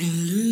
and.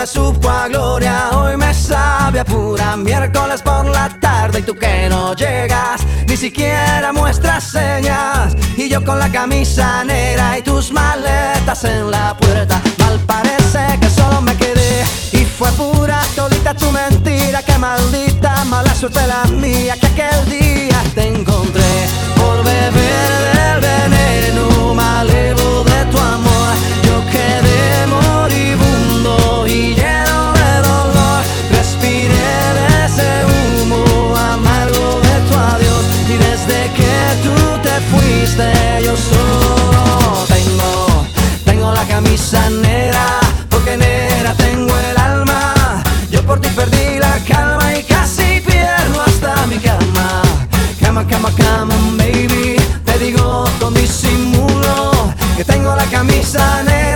me a gloria, hoy me sabe a pura miércoles por la tarde y tú que no llegas, ni siquiera muestras señas y yo con la camisa negra y tus maletas en la puerta. Mal parece que solo me quedé y fue pura todita tu mentira, que maldita mala suerte la mía que aquel día te encontré por beber del veneno malevo de tu amor. Yo quedé fuiste, yo solo tengo, tengo la camisa negra, porque negra tengo el alma. Yo por ti perdí la calma y casi pierdo hasta mi cama. Cama, cama, cama, baby, te digo con disimulo que tengo la camisa negra.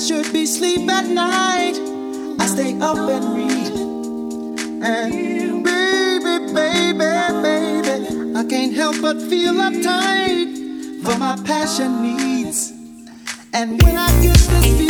should be sleep at night. I stay up and read. And baby, baby, baby, I can't help but feel uptight for my passion needs. And when I get this feeling,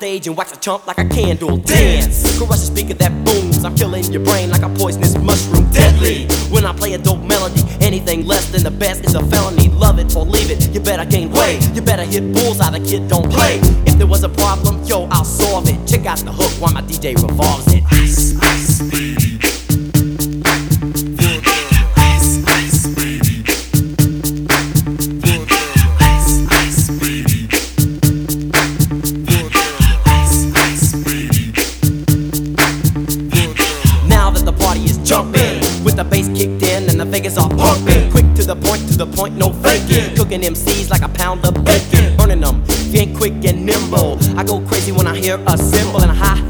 Stage and wax a chump like a candle. Dance, crush a speaker that booms. I'm killing your brain like a poisonous mushroom. Deadly. When I play a dope melody, anything less than the best is a felony. Love it or leave it. You better gain weight. You better hit bullseye. The kid don't play. If there was a problem, yo, I'll solve it. Check out the hook while my DJ revolves that the party is jumping, with the bass kicked in and the figures are pumping. Quick to the point, to the point, no faking. Cooking MCs like a pound of bacon. Burning them, if you ain't quick and nimble. I go crazy when I hear a cymbal and a hi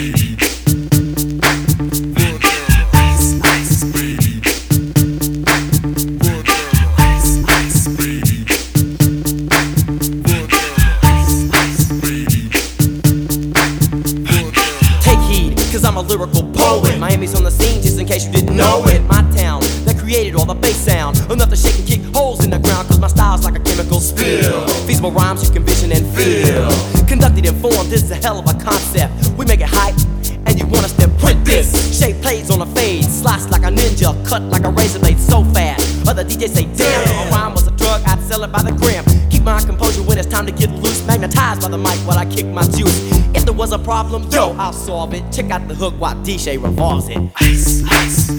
Spill. Rhymes you can vision and feel. Conducted in form, this is a hell of a concept. We make it hype, and you want us to print this. Shape plays on a fade, slice like a ninja, cut like a razor blade so fast. Other DJs say, damn, if a rhyme was a drug, I'd sell it by the gram. Keep my composure when it's time to get loose. Magnetized by the mic while I kick my juice. If there was a problem, yo, I'll solve it. Check out the hook while DJ revolves it. Ice, ice.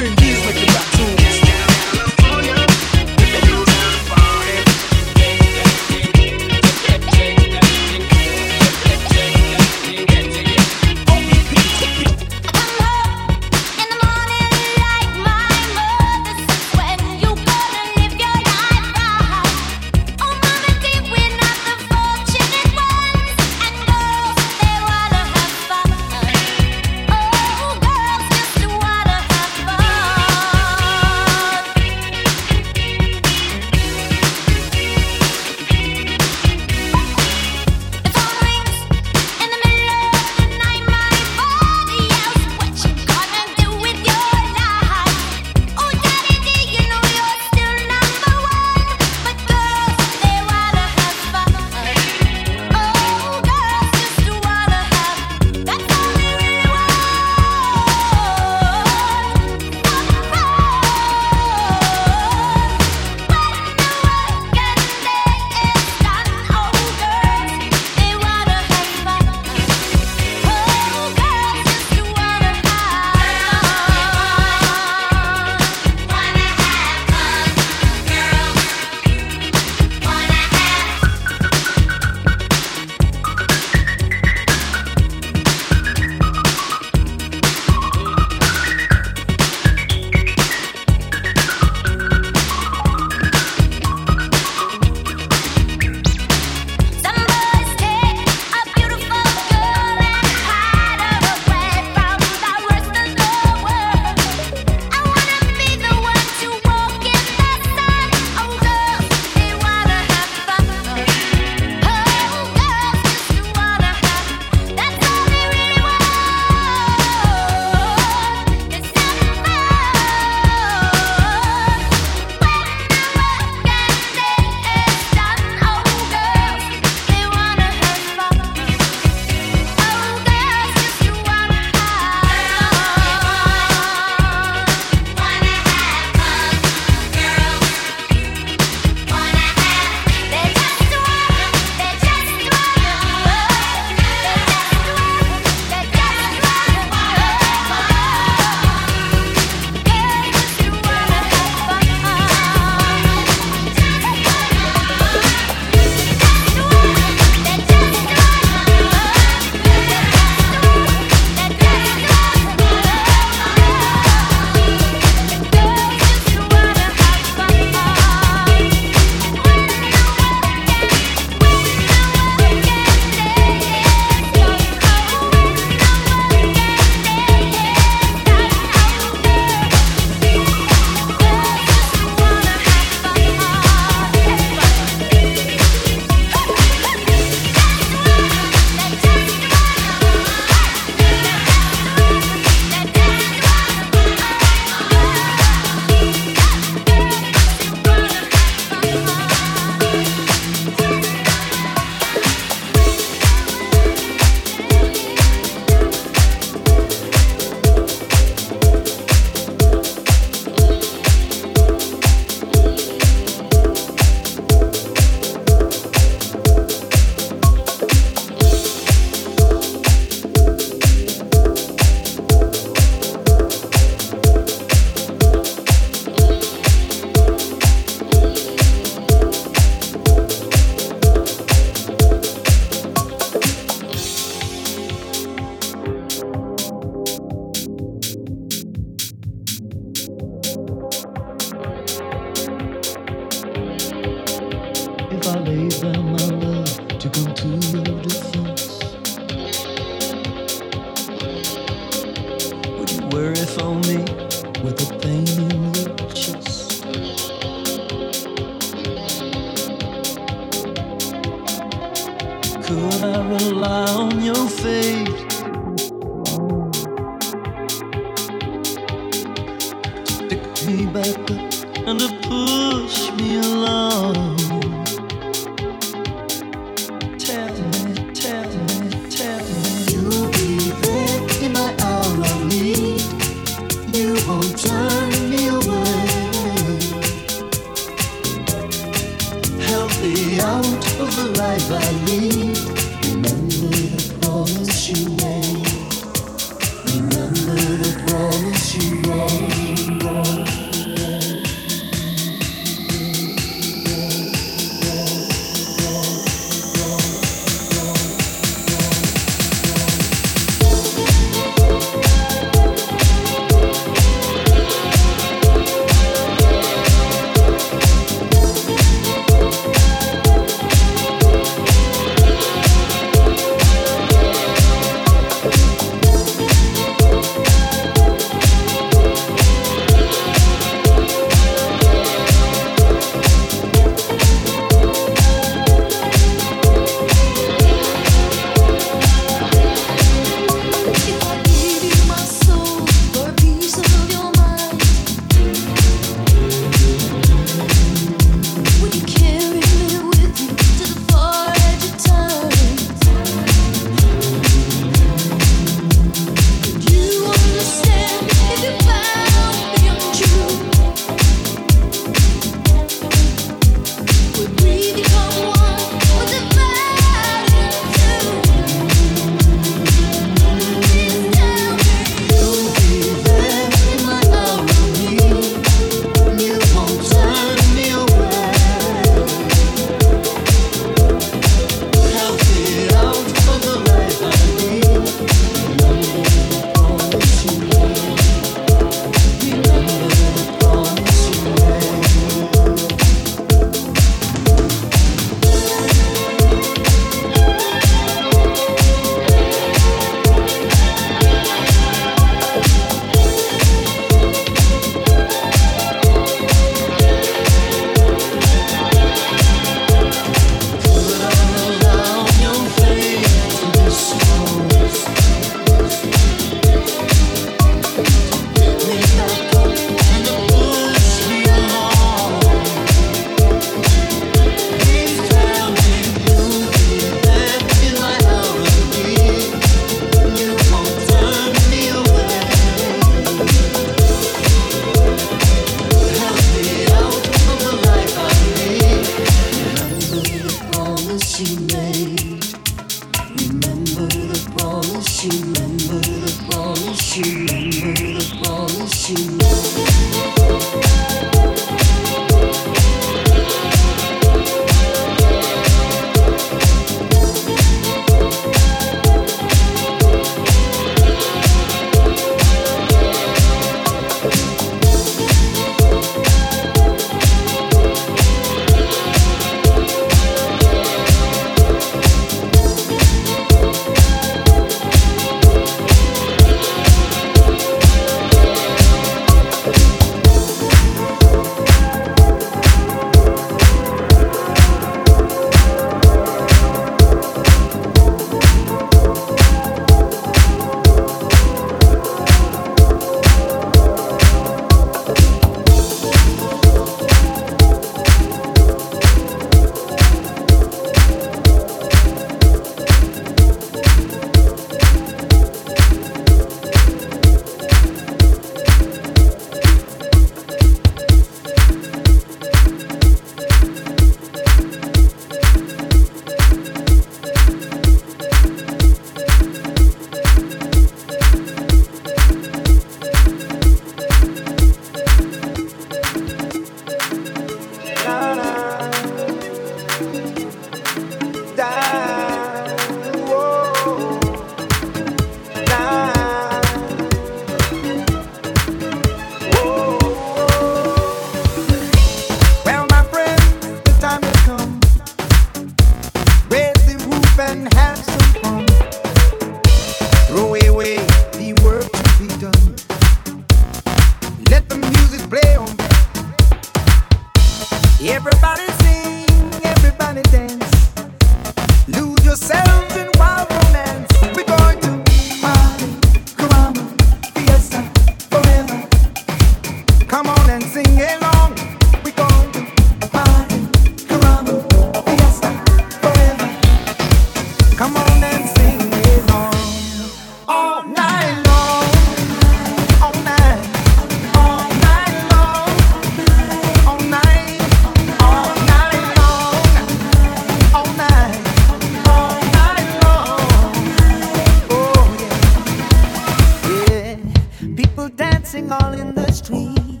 street.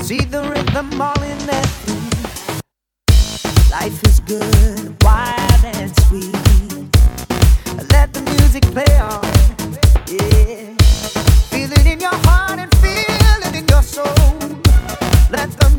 See the rhythm all in their. Life is good, wild and sweet. Let the music play on. Yeah. Feel it in your heart and feel it in your soul. Let the